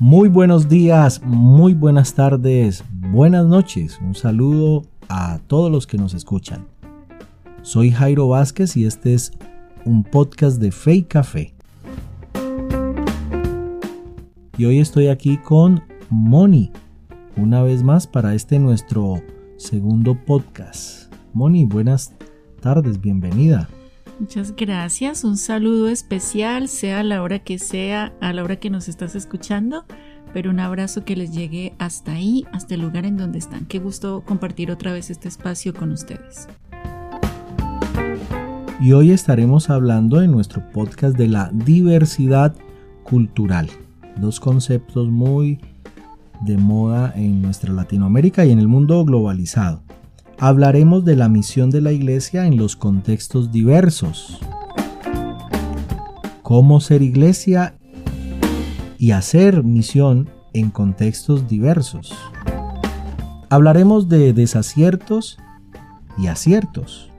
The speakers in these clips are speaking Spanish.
Muy buenos días, muy buenas tardes, buenas noches. Un saludo a todos los que nos escuchan. Soy Jairo Vázquez y este es un podcast de Fe y Café. Y hoy estoy aquí con Moni, una vez más para este nuestro segundo podcast. Moni, buenas tardes, bienvenida. Muchas gracias, un saludo especial, sea la hora que sea, a la hora que nos estás escuchando, pero un abrazo que les llegue hasta ahí, hasta el lugar en donde están. Qué gusto compartir otra vez este espacio con ustedes. Y hoy estaremos hablando en nuestro podcast de la diversidad cultural, dos conceptos muy de moda en nuestra Latinoamérica y en el mundo globalizado hablaremos de la misión de la iglesia en los contextos diversos. Cómo ser iglesia y hacer misión en contextos diversos. Hablaremos de desaciertos y aciertos.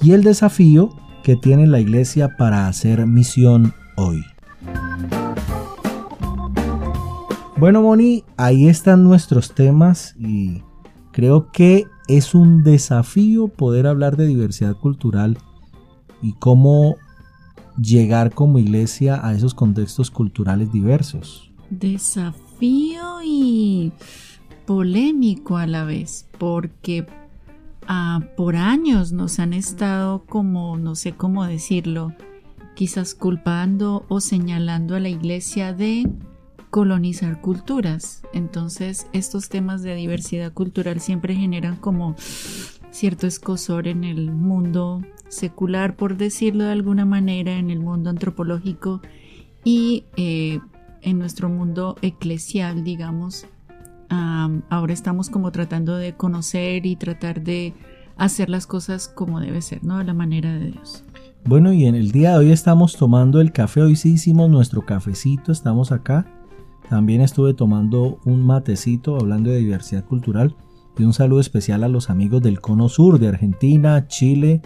Y el desafío que tiene la iglesia para hacer misión hoy. Bueno, Moni, ahí están nuestros temas y creo que es un desafío poder hablar de diversidad cultural y cómo llegar como iglesia a esos contextos culturales diversos. Desafío y polémico a la vez, porque ah, por años nos han estado como, no sé cómo decirlo, quizás culpando o señalando a la iglesia de colonizar culturas. Entonces, estos temas de diversidad cultural siempre generan como cierto escosor en el mundo secular, por decirlo de alguna manera, en el mundo antropológico y eh, en nuestro mundo eclesial, digamos. ahora estamos como tratando de conocer y tratar de hacer las cosas como debe ser, ¿no? A la manera de Dios. Bueno, y en el día de hoy estamos tomando el café, hoy sí hicimos nuestro cafecito, estamos acá también estuve tomando un matecito hablando de diversidad cultural y un saludo especial a los amigos del Cono Sur de Argentina, Chile,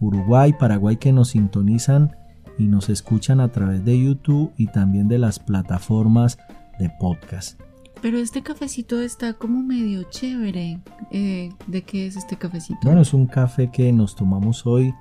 Uruguay, Paraguay que nos sintonizan y nos escuchan a través de YouTube y también de las plataformas de podcast. Pero este cafecito está como medio chévere. Eh, ¿De qué es este cafecito? Bueno, es un café que nos tomamos hoy eh,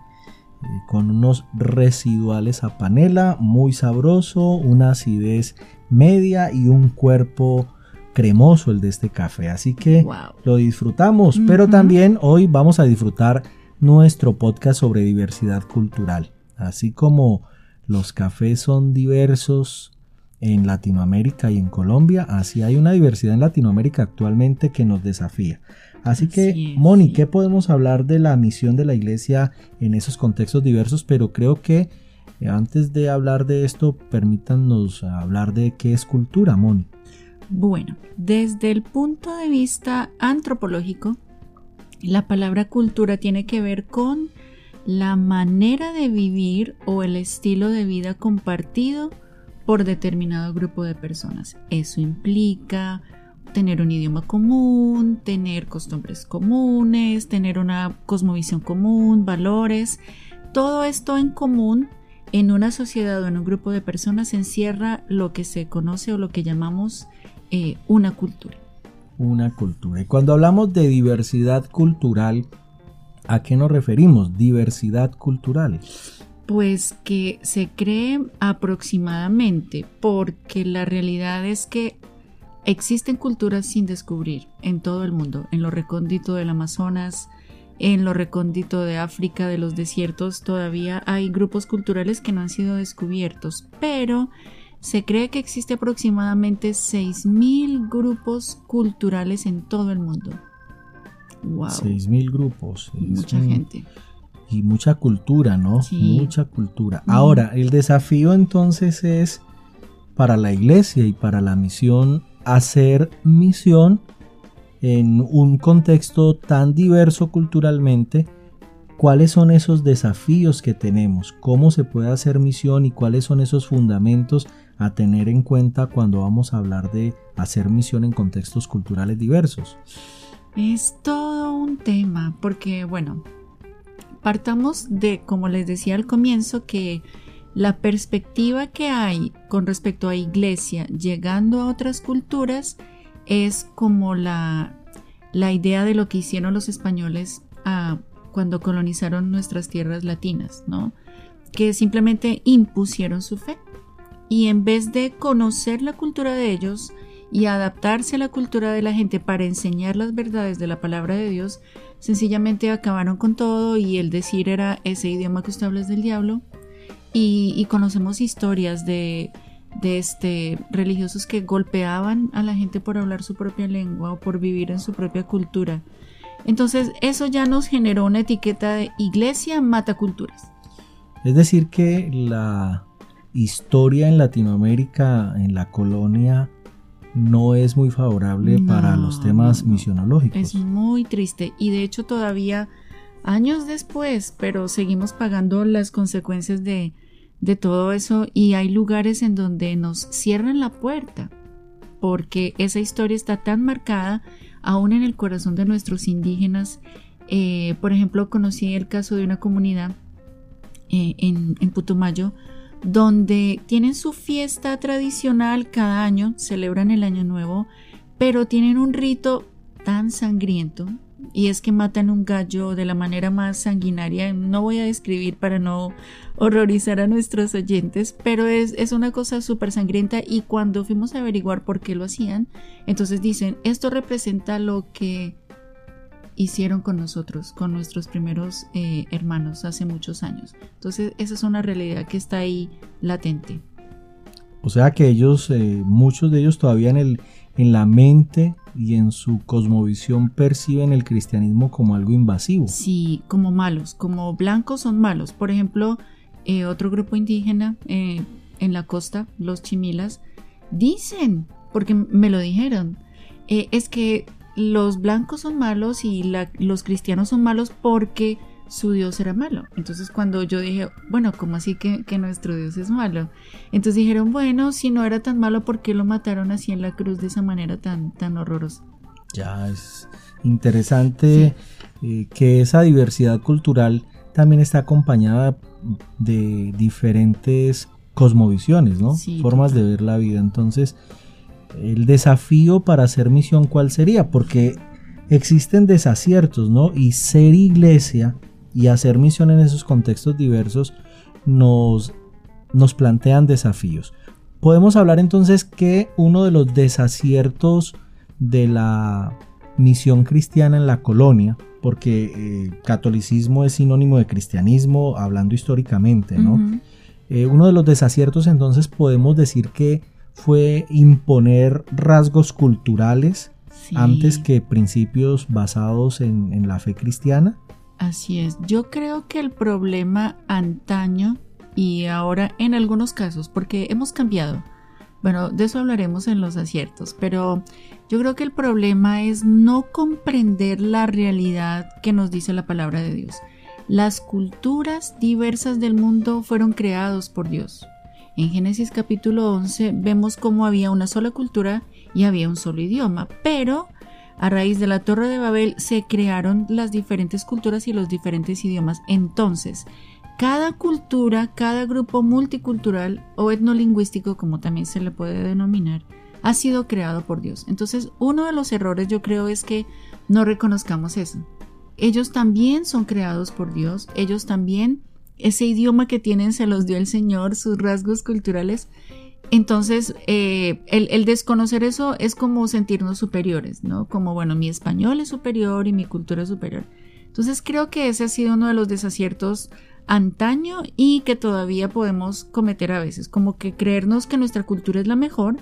con unos residuales a panela, muy sabroso, una acidez media y un cuerpo cremoso el de este café. Así que lo disfrutamos, pero también hoy vamos a disfrutar nuestro podcast sobre diversidad cultural. Así como los cafés son diversos en Latinoamérica y en Colombia, así hay una diversidad en Latinoamérica actualmente que nos desafía. Así, que, Moni, ¿qué podemos hablar de la misión de la iglesia en esos contextos diversos? Pero creo que antes de hablar de esto, permítanos hablar de qué es cultura, Moni. Bueno, desde el punto de vista antropológico, la palabra cultura tiene que ver con la manera de vivir o el estilo de vida compartido por determinado grupo de personas. Eso implica tener un idioma común, tener costumbres comunes, tener una cosmovisión común, valores. Todo esto en común en una sociedad o en un grupo de personas se encierra lo que se conoce o lo que llamamos eh, una cultura. Una cultura. Y cuando hablamos de diversidad cultural, ¿a qué nos referimos? Diversidad cultural. Pues que se cree aproximadamente, porque la realidad es que existen culturas sin descubrir en todo el mundo, en lo recóndito del Amazonas, en lo recóndito de África, de los desiertos, todavía hay grupos culturales que no han sido descubiertos, pero se cree que existe aproximadamente 6.000 grupos culturales en todo el mundo. Wow. 6.000 grupos. Mucha gente. Y mucha cultura, ¿no? Mucha cultura. Ahora, el desafío entonces es para la iglesia y para la misión hacer misión en un contexto tan diverso culturalmente, cuáles son esos desafíos que tenemos, cómo se puede hacer misión y cuáles son esos fundamentos a tener en cuenta cuando vamos a hablar de hacer misión en contextos culturales diversos. Es todo un tema, porque bueno, partamos de, como les decía al comienzo, que la perspectiva que hay con respecto a iglesia llegando a otras culturas es como la, la idea de lo que hicieron los españoles ah, cuando colonizaron nuestras tierras latinas, ¿no? Que simplemente impusieron su fe. Y en vez de conocer la cultura de ellos y adaptarse a la cultura de la gente para enseñar las verdades de la palabra de Dios, sencillamente acabaron con todo y el decir era ese idioma que usted habla es del diablo. Y, conocemos historias de, de este, religiosos que golpeaban a la gente por hablar su propia lengua o por vivir en su propia cultura. Entonces eso ya nos generó una etiqueta de iglesia mata culturas. Es decir, que la historia en Latinoamérica, en la colonia, no es muy favorable para los temas misionológicos. Es muy triste y de hecho todavía años después, pero seguimos pagando las consecuencias de, de todo eso y hay lugares en donde nos cierran la puerta porque esa historia está tan marcada aún en el corazón de nuestros indígenas. Eh, por ejemplo, conocí el caso de una comunidad eh, en, en Putumayo donde tienen su fiesta tradicional cada año, celebran el año nuevo, pero tienen un rito tan sangriento y es que matan un gallo de la manera más sanguinaria. No voy a describir para no horrorizar a nuestros oyentes, pero es, es una cosa súper sangrienta y cuando fuimos a averiguar por qué lo hacían, entonces dicen, esto representa lo que hicieron con nosotros, con nuestros primeros eh, hermanos hace muchos años. Entonces esa es una realidad que está ahí latente. O sea que ellos, eh, muchos de ellos todavía en, el, en la mente y en su cosmovisión perciben el cristianismo como algo invasivo. Sí, como malos, como blancos son malos. Por ejemplo, eh, otro grupo indígena en la costa, los chimilas, dicen, porque me lo dijeron, es que los blancos son malos y los cristianos son malos porque su Dios era malo. Entonces cuando yo dije, bueno, ¿cómo así que, nuestro Dios es malo? Entonces dijeron, bueno, si no era tan malo, ¿por qué lo mataron así en la cruz de esa manera tan, tan horrorosa? Ya es interesante eh, que esa diversidad cultural también está acompañada de diferentes cosmovisiones, ¿no? Formas de ver la vida. Entonces, el desafío para hacer misión, ¿cuál sería? Porque existen desaciertos, ¿no? Y ser iglesia y hacer misión en esos contextos diversos nos, nos plantean desafíos. Podemos hablar entonces que uno de los desaciertos de la misión cristiana en la colonia, porque eh, catolicismo es sinónimo de cristianismo, hablando históricamente, ¿no? Eh, uno de los desaciertos entonces podemos decir que fue imponer rasgos culturales antes que principios basados en, la fe cristiana. Así es, yo creo que el problema antaño y ahora en algunos casos, porque hemos cambiado, bueno, de eso hablaremos en los aciertos, pero yo creo que el problema es no comprender la realidad que nos dice la palabra de Dios. Las culturas diversas del mundo fueron creados por Dios. En Génesis capítulo 11 vemos cómo había una sola cultura y había un solo idioma, pero a raíz de la Torre de Babel se crearon las diferentes culturas y los diferentes idiomas. Entonces, cada cultura, cada grupo multicultural o etnolingüístico, como también se le puede denominar, ha sido creado por Dios. Entonces, uno de los errores yo creo es que no reconozcamos eso. Ellos también son creados por Dios, ellos también ese idioma que tienen se los dio el Señor, sus rasgos culturales. Entonces, eh, el, desconocer eso es como sentirnos superiores, ¿no? Como, bueno, mi español es superior y mi cultura es superior. Entonces, creo que ese ha sido uno de los desaciertos antaño y que todavía podemos cometer a veces, como que creernos que nuestra cultura es la mejor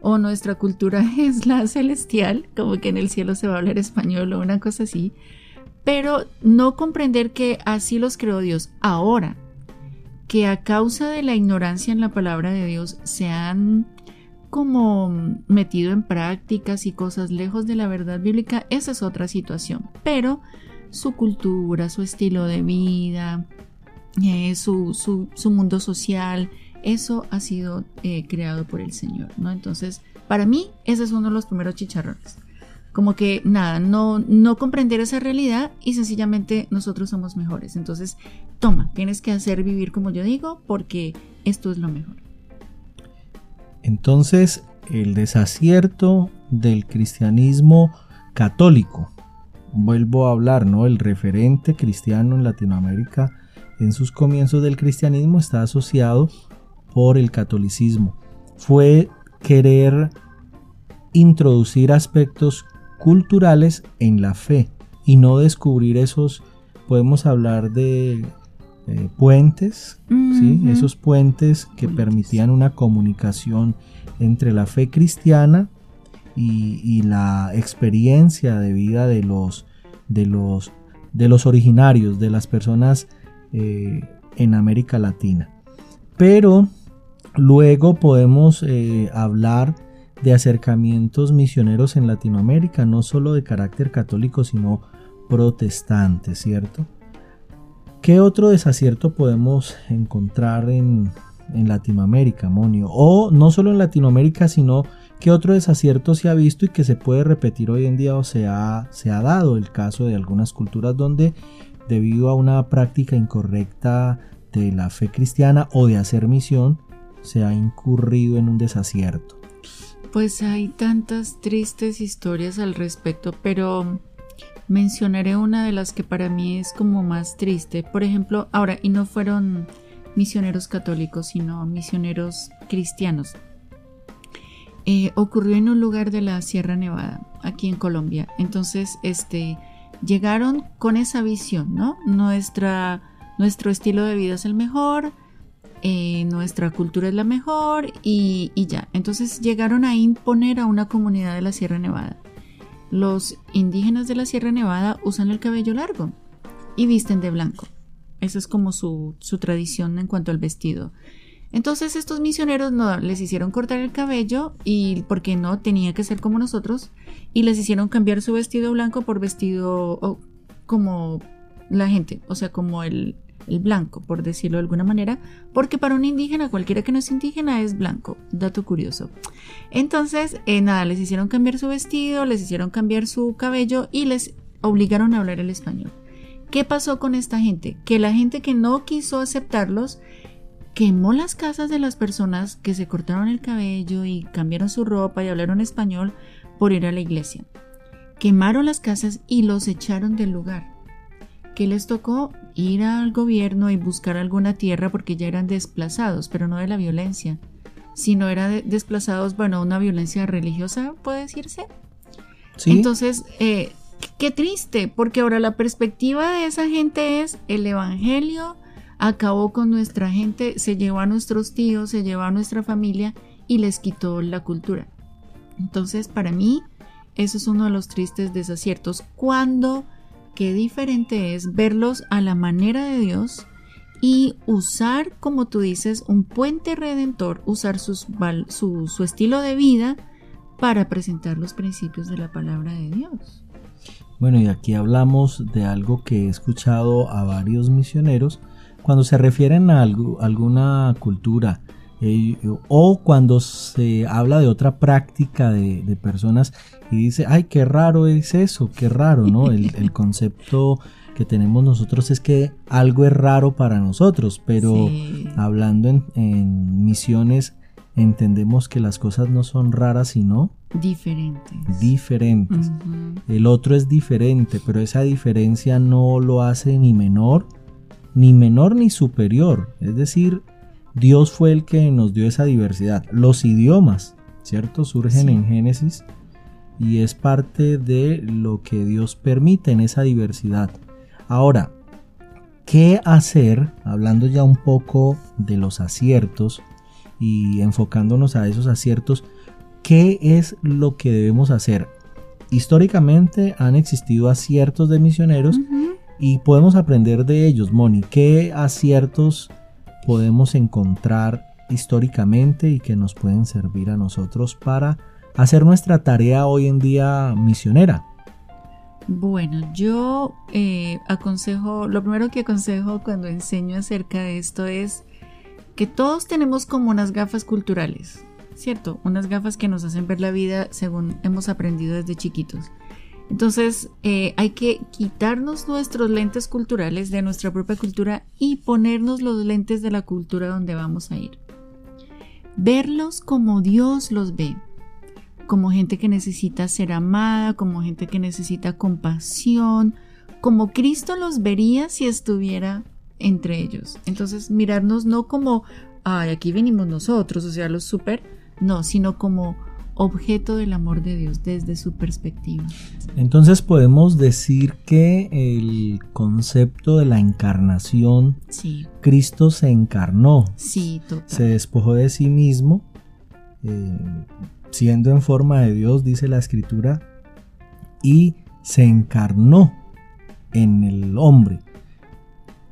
o nuestra cultura es la celestial, como que en el cielo se va a hablar español o una cosa así pero no comprender que así los creó Dios. Ahora, que a causa de la ignorancia en la palabra de Dios se han como metido en prácticas y cosas lejos de la verdad bíblica, esa es otra situación. Pero su cultura, su estilo de vida, eh, su, mundo social, eso ha sido eh, creado por el Señor, ¿no? Entonces, para mí, ese es uno de los primeros chicharrones como que nada, no, no comprender esa realidad y sencillamente nosotros somos mejores. Entonces, toma, tienes que hacer vivir como yo digo porque esto es lo mejor. Entonces, el desacierto del cristianismo católico, vuelvo a hablar, ¿no? El referente cristiano en Latinoamérica en sus comienzos del cristianismo está asociado por el catolicismo. Fue querer introducir aspectos culturales en la fe y no descubrir esos, podemos hablar de eh, puentes, ¿sí? esos puentes que permitían una comunicación entre la fe cristiana y, la experiencia de vida de los, de los, de los originarios, de las personas eh, en América Latina. Pero luego podemos eh, hablar de acercamientos misioneros en Latinoamérica, no solo de carácter católico, sino protestante, ¿cierto? ¿Qué otro desacierto podemos encontrar en, Latinoamérica, Monio? O no solo en Latinoamérica, sino qué otro desacierto se ha visto y que se puede repetir hoy en día o se ha, se ha dado el caso de algunas culturas donde debido a una práctica incorrecta de la fe cristiana o de hacer misión, se ha incurrido en un desacierto. Pues hay tantas tristes historias al respecto, pero mencionaré una de las que para mí es como más triste. Por ejemplo, ahora, y no fueron misioneros católicos, sino misioneros cristianos. Eh, ocurrió en un lugar de la Sierra Nevada, aquí en Colombia. Entonces, este, llegaron con esa visión, ¿no? Nuestra, nuestro estilo de vida es el mejor, eh, nuestra cultura es la mejor y, ya. Entonces llegaron a imponer a una comunidad de la Sierra Nevada. Los indígenas de la Sierra Nevada usan el cabello largo y visten de blanco. Esa es como su, su tradición en cuanto al vestido. Entonces estos misioneros no les hicieron cortar el cabello y porque no tenía que ser como nosotros y les hicieron cambiar su vestido blanco por vestido como la gente, o sea, como el, el blanco, por decirlo de alguna manera, porque para un indígena, cualquiera que no es indígena, es blanco. Dato curioso. Entonces, eh, nada, les hicieron cambiar su vestido, les hicieron cambiar su cabello y les obligaron a hablar el español. ¿Qué pasó con esta gente? Que la gente que no quiso aceptarlos quemó las casas de las personas que se cortaron el cabello y cambiaron su ropa y hablaron español por ir a la iglesia. Quemaron las casas y los echaron del lugar. ¿Qué les tocó? ir al gobierno y buscar alguna tierra porque ya eran desplazados, pero no de la violencia, sino eran desplazados, bueno, una violencia religiosa, puede decirse. ¿Sí? Entonces, eh, qué triste, porque ahora la perspectiva de esa gente es el Evangelio acabó con nuestra gente, se llevó a nuestros tíos, se llevó a nuestra familia y les quitó la cultura. Entonces, para mí, eso es uno de los tristes desaciertos. Cuando qué diferente es verlos a la manera de Dios y usar, como tú dices, un puente redentor, usar su, estilo de vida para presentar los principios de la palabra de Dios. Bueno, y aquí hablamos de algo que he escuchado a varios misioneros cuando se refieren a alguna cultura eh, o cuando se habla de otra práctica de, personas y dice, ay, qué raro es eso, qué raro, ¿no? El, concepto que tenemos nosotros es que algo es raro para nosotros, pero hablando en, misiones entendemos que las cosas no son raras, sino diferentes. Diferentes. El otro es diferente, pero esa diferencia no lo hace ni menor, ni menor ni superior. Es decir, Dios fue el que nos dio esa diversidad. Los idiomas, ¿cierto? Surgen en Génesis y es parte de lo que Dios permite en esa diversidad. Ahora, ¿qué hacer? Hablando ya un poco de los aciertos y enfocándonos a esos aciertos, ¿qué es lo que debemos hacer? Históricamente han existido aciertos de misioneros y podemos aprender de ellos, Moni. ¿Qué aciertos podemos encontrar históricamente y que nos pueden servir a nosotros para hacer nuestra tarea hoy en día misionera? Bueno, yo eh, aconsejo, lo primero que aconsejo cuando enseño acerca de esto es que todos tenemos como unas gafas culturales, ¿cierto? Unas gafas que nos hacen ver la vida según hemos aprendido desde chiquitos. Entonces eh, hay que quitarnos nuestros lentes culturales de nuestra propia cultura y ponernos los lentes de la cultura donde vamos a ir. Verlos como Dios los ve, como gente que necesita ser amada, como gente que necesita compasión, como Cristo los vería si estuviera entre ellos. Entonces mirarnos no como, ay, aquí venimos nosotros, o sea, los super, no, sino como objeto del amor de Dios desde su perspectiva. Entonces podemos decir que el concepto de la encarnación, Cristo se encarnó, sí, se despojó de sí mismo, eh, siendo en forma de Dios, dice la escritura, y se encarnó en el hombre.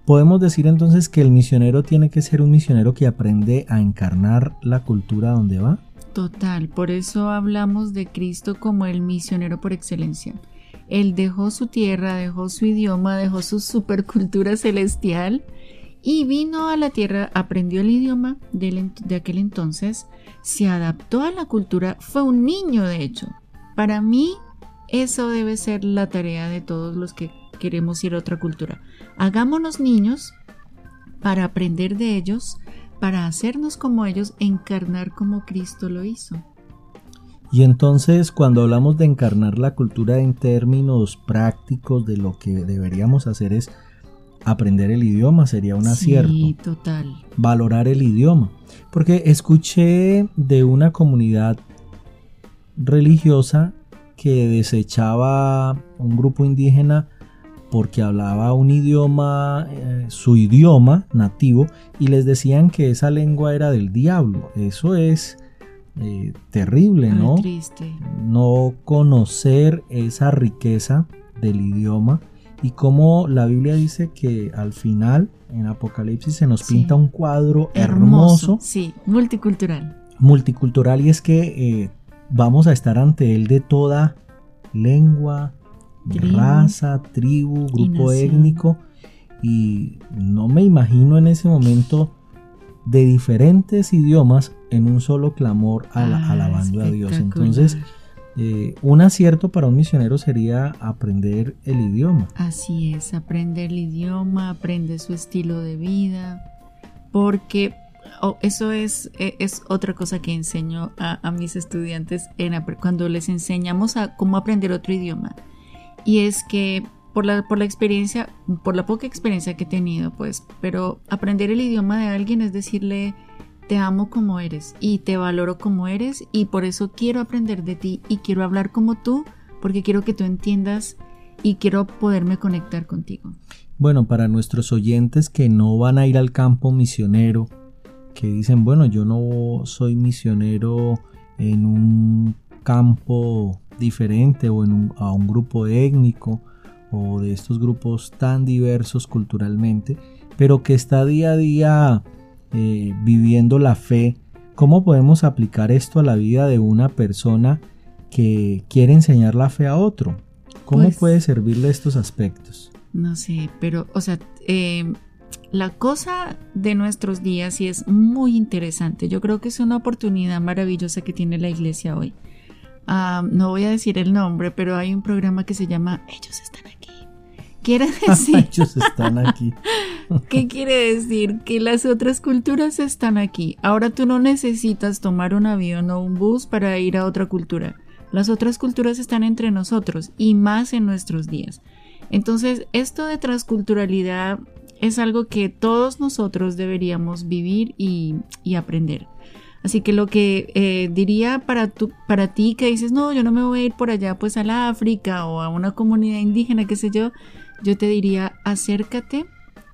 Podemos decir entonces que el misionero tiene que ser un misionero que aprende a encarnar la cultura donde va. Total, por eso hablamos de Cristo como el misionero por excelencia. Él dejó su tierra, dejó su idioma, dejó su supercultura celestial y vino a la tierra, aprendió el idioma de, aquel entonces, se adaptó a la cultura, fue un niño de hecho. Para mí, eso debe ser la tarea de todos los que queremos ir a otra cultura. Hagámonos niños para aprender de ellos, para hacernos como ellos, encarnar como Cristo lo hizo. Y entonces cuando hablamos de encarnar la cultura en términos prácticos de lo que deberíamos hacer es aprender el idioma, sería un acierto. Sí, total. Valorar el idioma. Porque escuché de una comunidad religiosa que desechaba un grupo indígena porque hablaba un idioma, eh, su idioma nativo, y les decían que esa lengua era del diablo. Eso es eh, terrible, ¿no? No conocer esa riqueza del idioma y como la Biblia dice que al final en Apocalipsis se nos pinta un cuadro hermoso, Sí, multicultural. Multicultural y es que eh, vamos a estar ante él de toda lengua, raza, tribu, grupo étnico. Y no me imagino en ese momento de diferentes idiomas en un solo clamor ah, alabando a Dios. Entonces, eh, un acierto para un misionero sería aprender el idioma. Así es, aprender el idioma, aprender su estilo de vida, porque oh, eso es, e, es, otra cosa que enseño a, mis estudiantes en, cuando les enseñamos a cómo aprender otro idioma y es que por la, por la experiencia, por la poca experiencia que he tenido, pues, pero aprender el idioma de alguien es decirle, te amo como eres y te valoro como eres y por eso quiero aprender de ti y quiero hablar como tú porque quiero que tú entiendas y quiero poderme conectar contigo. Bueno, para nuestros oyentes que no van a ir al campo misionero, que dicen, bueno, yo no soy misionero en un campo diferente o en a un grupo étnico o de estos grupos tan diversos culturalmente, pero que está día a día eh, viviendo la fe, ¿cómo podemos aplicar esto a la vida de una persona que quiere enseñar la fe a otro? ¿Cómo pues puede servirle estos aspectos? No sé, pero, o sea, eh, la cosa de nuestros días y es muy interesante. Yo creo que es una oportunidad maravillosa que tiene la iglesia hoy. Ah, no voy a decir el nombre, pero hay un programa que se llama Ellos están aquí. Quiere decir... Ellos están aquí. ¿Qué quiere decir? Que las otras culturas están aquí. Ahora tú no necesitas tomar un avión o un bus para ir a otra cultura. Las otras culturas están entre nosotros y más en nuestros días. Entonces, esto de transculturalidad es algo que todos nosotros deberíamos vivir y, y aprender. Así que lo que eh, diría para, para ti que dices, no, yo no me voy a ir por allá pues a la África o a una comunidad indígena, qué sé yo, yo te diría, acércate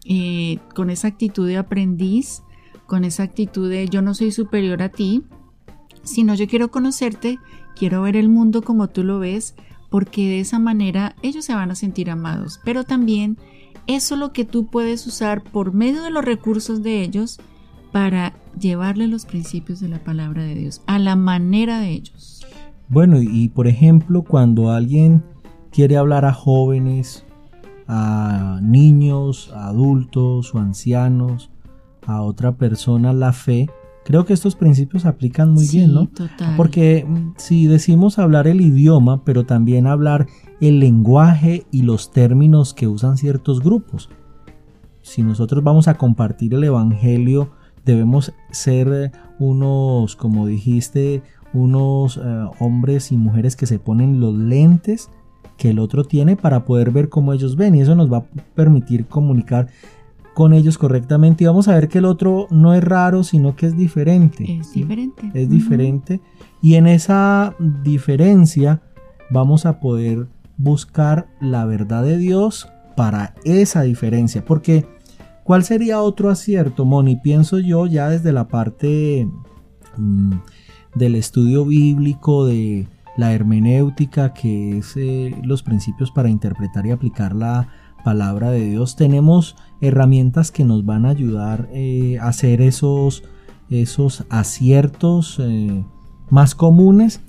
eh, con esa actitud de aprendiz, con esa actitud de yo no soy superior a ti, sino yo quiero conocerte, quiero ver el mundo como tú lo ves, porque de esa manera ellos se van a sentir amados, pero también eso es lo que tú puedes usar por medio de los recursos de ellos para llevarle los principios de la palabra de Dios a la manera de ellos. Bueno, y por ejemplo, cuando alguien quiere hablar a jóvenes, a niños, a adultos o ancianos, a otra persona la fe, Creo que estos principios aplican muy Sí, bien, ¿no? total. Porque mm, si decimos hablar el idioma, pero también hablar el lenguaje y los términos que usan ciertos grupos. Si nosotros vamos a compartir el Evangelio, debemos ser eh, unos, como dijiste, unos eh, hombres y mujeres que se ponen los lentes que el otro tiene para poder ver cómo ellos ven y eso nos va a permitir comunicar con ellos correctamente y vamos a ver que el otro no es raro sino que es diferente Es ¿sí? diferente. es diferente y en esa diferencia vamos a poder buscar la verdad de Dios para esa diferencia porque ¿cuál sería otro acierto Moni? pienso yo ya desde la parte mm, del estudio bíblico de la hermenéutica que es eh, los principios para interpretar y aplicar la palabra de Dios tenemos herramientas que nos van a ayudar eh, a hacer esos esos aciertos eh, más comunes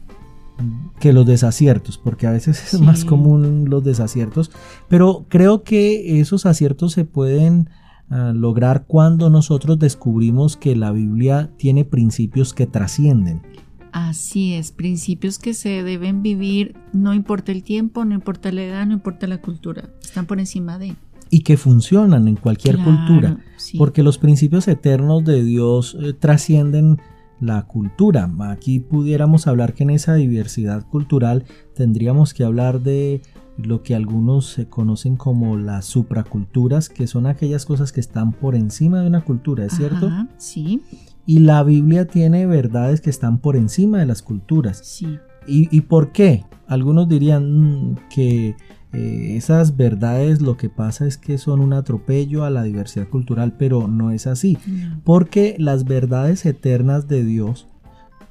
que los desaciertos, porque a veces es más común los desaciertos, pero creo que esos aciertos se pueden lograr cuando nosotros descubrimos que la Biblia tiene principios que trascienden. Así es, principios que se deben vivir, no importa el tiempo, no importa la edad, no importa la cultura, están por encima de. y que funcionan en cualquier Claro, cultura, sí. porque los principios eternos de Dios eh, trascienden la cultura. Aquí pudiéramos hablar que en esa diversidad cultural tendríamos que hablar de lo que algunos se conocen como las supraculturas, que son aquellas cosas que están por encima de una cultura, ¿es cierto? Ajá, sí, Y la Biblia tiene verdades que están por encima de las culturas. sí. ¿Y, y por qué? Algunos dirían mm, que eh, esas verdades lo que pasa es que son un atropello a la diversidad cultural, pero no es así. No. Porque las verdades eternas de Dios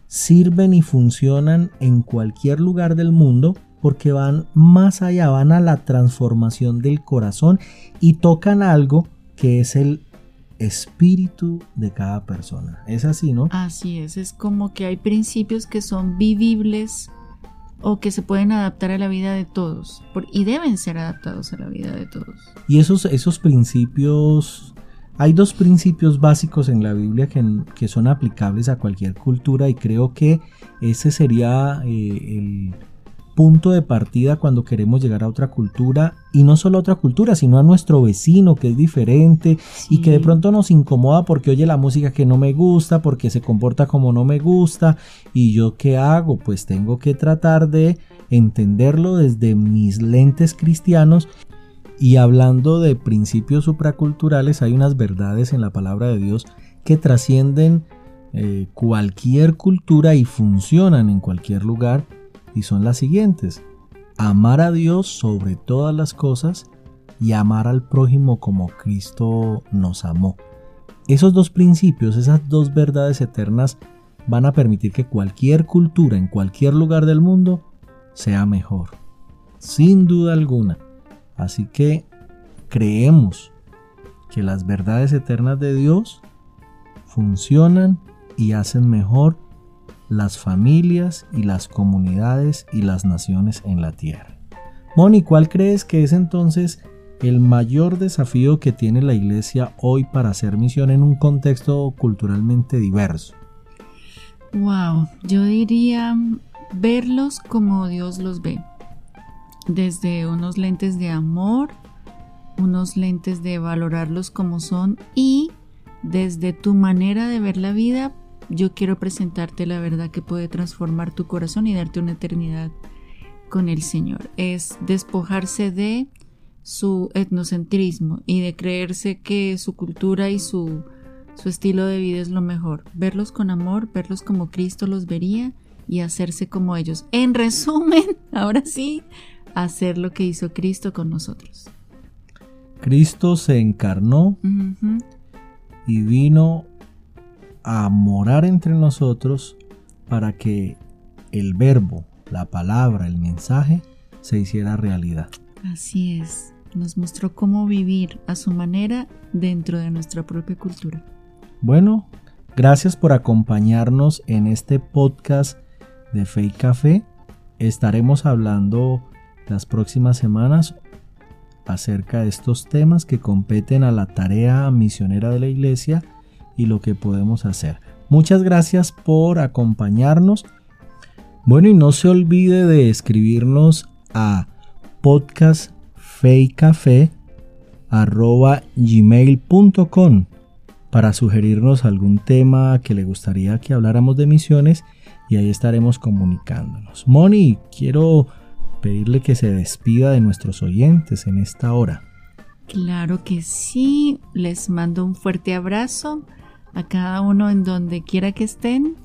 sirven y funcionan en cualquier lugar del mundo porque van más allá, van a la transformación del corazón y tocan algo que es el espíritu de cada persona. Es así, ¿no? Así es, es como que hay principios que son vivibles o que se pueden adaptar a la vida de todos por- y deben ser adaptados a la vida de todos. Y esos, esos principios, hay dos principios básicos en la Biblia que, que son aplicables a cualquier cultura y creo que ese sería eh, el punto de partida cuando queremos llegar a otra cultura y no solo a otra cultura, sino a nuestro vecino que es diferente y que de pronto nos incomoda porque oye la música que no me gusta, porque se comporta como no me gusta y yo qué hago, pues tengo que tratar de entenderlo desde mis lentes cristianos y hablando de principios supraculturales, hay unas verdades en la palabra de Dios que trascienden eh, cualquier cultura y funcionan en cualquier lugar y son las siguientes. Amar a Dios sobre todas las cosas y amar al prójimo como Cristo nos amó. Esos dos principios, esas dos verdades eternas van a permitir que cualquier cultura en cualquier lugar del mundo sea mejor. Sin duda alguna. Así que creemos que las verdades eternas de Dios funcionan y hacen mejor las familias y las comunidades y las naciones en la tierra. Moni, ¿cuál crees que es entonces el mayor desafío que tiene la iglesia hoy para hacer misión en un contexto culturalmente diverso? Wow, yo diría verlos como Dios los ve, desde unos lentes de amor, unos lentes de valorarlos como son y desde tu manera de ver la vida, yo quiero presentarte la verdad que puede transformar tu corazón y darte una eternidad con el Señor. Es despojarse de su etnocentrismo y de creerse que su cultura y su, su estilo de vida es lo mejor. Verlos con amor, verlos como Cristo los vería y hacerse como ellos. En resumen, ahora sí, hacer lo que hizo Cristo con nosotros. Cristo se encarnó y vino a morar entre nosotros para que el verbo, la palabra, el mensaje se hiciera realidad. Así es. Nos mostró cómo vivir a su manera dentro de nuestra propia cultura. Bueno, gracias por acompañarnos en este podcast de Fe y Café. Estaremos hablando las próximas semanas acerca de estos temas que competen a la tarea misionera de la iglesia y lo que podemos hacer. Muchas gracias por acompañarnos. Bueno, y no se olvide de escribirnos a podcastfeycafé.gmail.com para sugerirnos algún tema que le gustaría que habláramos de misiones y ahí estaremos comunicándonos. Moni, quiero pedirle que se despida de nuestros oyentes en esta hora. Claro que sí, les mando un fuerte abrazo a cada uno en donde quiera que estén.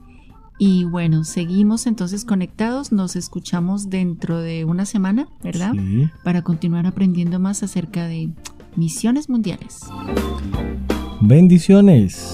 Y bueno, seguimos entonces conectados, nos escuchamos dentro de una semana, ¿verdad? Sí. Para continuar aprendiendo más acerca de misiones mundiales. Bendiciones.